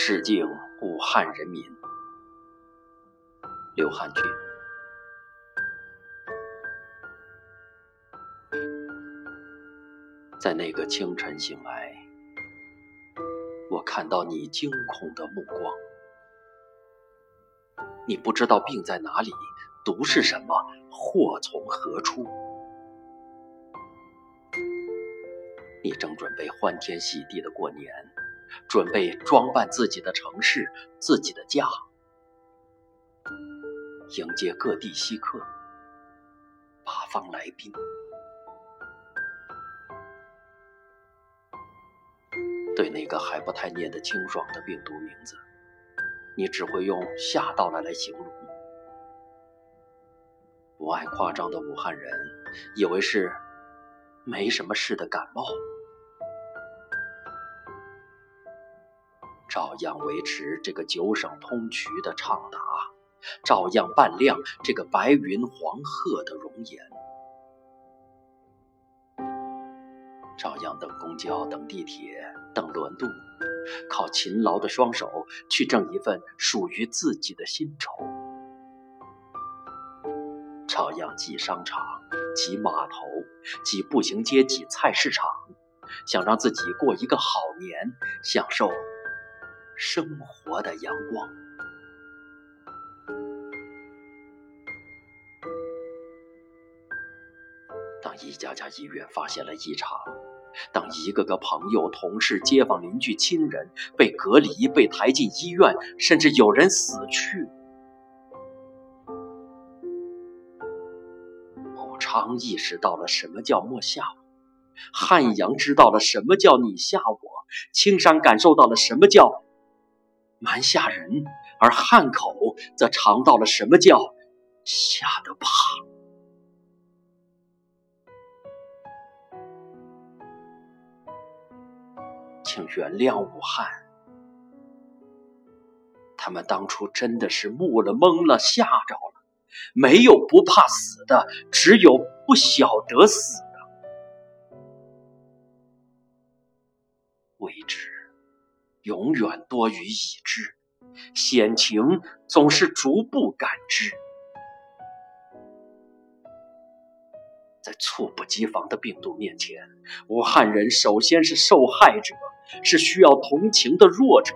致敬武汉人民。刘汉俊。在那个清晨醒来，我看到你惊恐的目光。你不知道病在哪里，毒是什么，祸从何处。你正准备欢天喜地的过年，准备装扮自己的城市、自己的家，迎接各地稀客、八方来宾。对那个还不太念得清爽的病毒名字，你只会用“吓到了”来形容。不爱夸张的武汉人以为是没什么事的感冒，照样维持这个九省通衢的畅达，照样扮亮这个白云黄鹤的容颜。照样等公交、等地铁、等轮渡，靠勤劳的双手去挣一份属于自己的薪酬；照样挤商场、挤码头、挤步行街、挤菜市场，想让自己过一个好年，享受生活的阳光。当一家家医院发现了异常，当一个个朋友、同事、街坊、邻居、亲人被隔离、被抬进医院，甚至有人死去，武昌意识到了什么叫莫吓我，汉阳知道了什么叫你吓我，青山感受到了什么叫蛮吓人，而汉口则尝到了什么叫吓得怕。请原谅武汉，他们当初真的是木了、懵了、吓着了。没有不怕死的，只有不晓得死永远多于已知，险情总是逐步感知。在猝不及防的病毒面前，武汉人首先是受害者。是需要同情的弱者，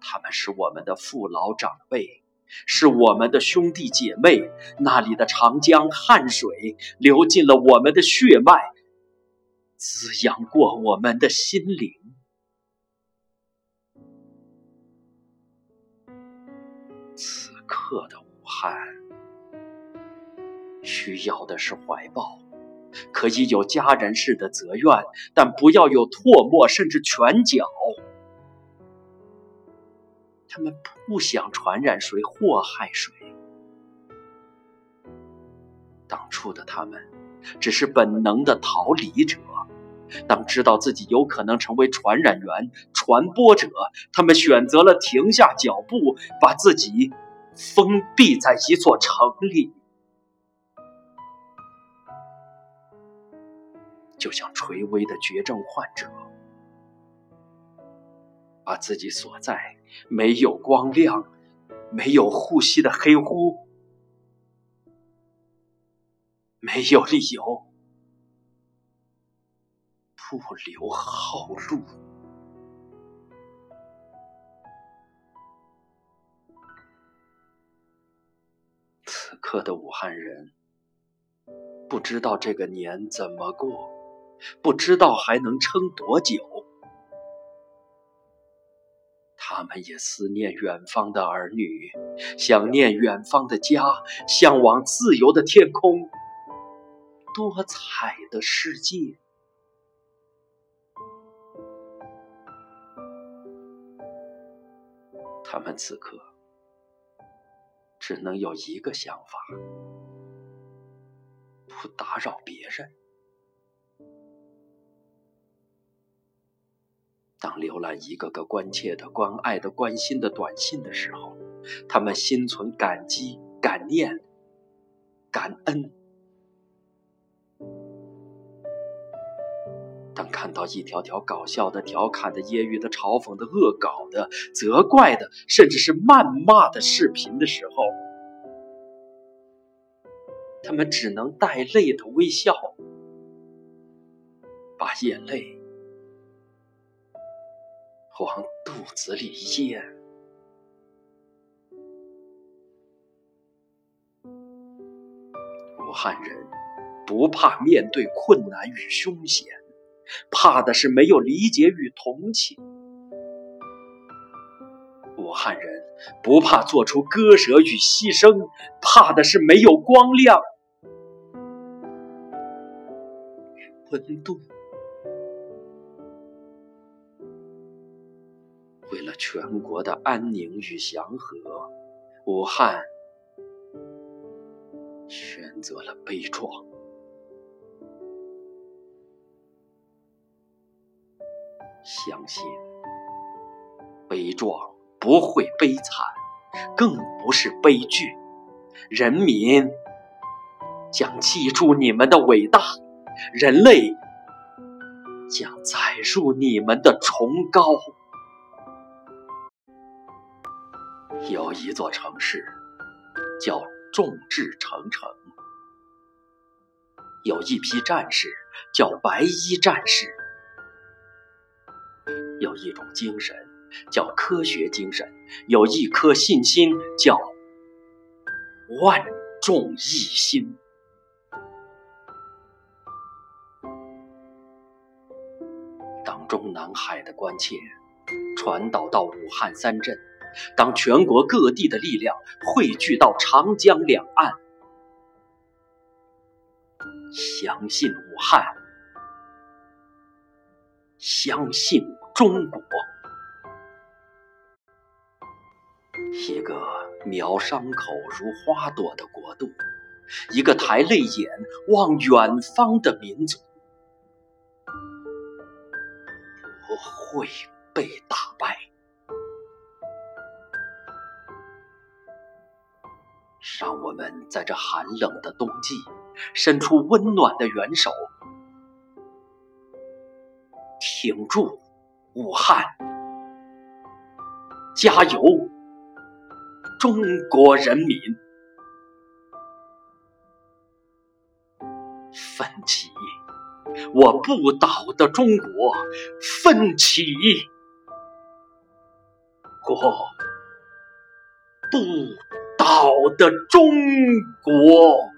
他们是我们的父老长辈，是我们的兄弟姐妹。那里的长江汉水流进了我们的血脉，滋养过我们的心灵。此刻的武汉，需要的是怀抱。可以有家人式的责怨，但不要有唾沫甚至拳脚。他们不想传染谁、祸害谁。当初的他们只是本能的逃离者，当知道自己有可能成为传染源、传播者，他们选择了停下脚步，把自己封闭在一座城里。就像垂危的绝症患者，把自己锁在没有光亮、没有呼吸的黑屋，没有理由不留后路。此刻的武汉人，不知道这个年怎么过。不知道还能撑多久，他们也思念远方的儿女，想念远方的家，向往自由的天空，多彩的世界。他们此刻只能有一个想法：不打扰别人。当浏览一个个关切的、关爱的、关心的短信的时候，他们心存感激、感念、感恩。看到一条条搞笑的、调侃的、揶揄的、嘲讽的、恶搞的、责怪的，甚至是谩骂的视频的时候，他们只能带泪的微笑，把眼泪往肚子里咽。武汉人不怕面对困难与凶险。怕的是没有理解与同情。武汉人不怕做出割舍与牺牲，怕的是没有光亮温度。为了全国的安宁与祥和，武汉选择了悲壮。相信悲壮不会悲惨，更不是悲剧。人民将记住你们的伟大，人类将载入你们的崇高。有一座城市叫众志成城，有一批战士叫白衣战士。有一种精神叫科学精神，有一颗信心叫万众一心。当中南海的关切传导到武汉三镇，当全国各地的力量汇聚到长江两岸，相信武汉，相信。中国，一个描伤口如花朵的国度，一个抬泪眼望远方的民族，不会被打败。让我们在这寒冷的冬季，伸出温暖的援手，挺住！武汉，加油！中国人民，奋起！我不倒的中国，奋起！我不倒的中国。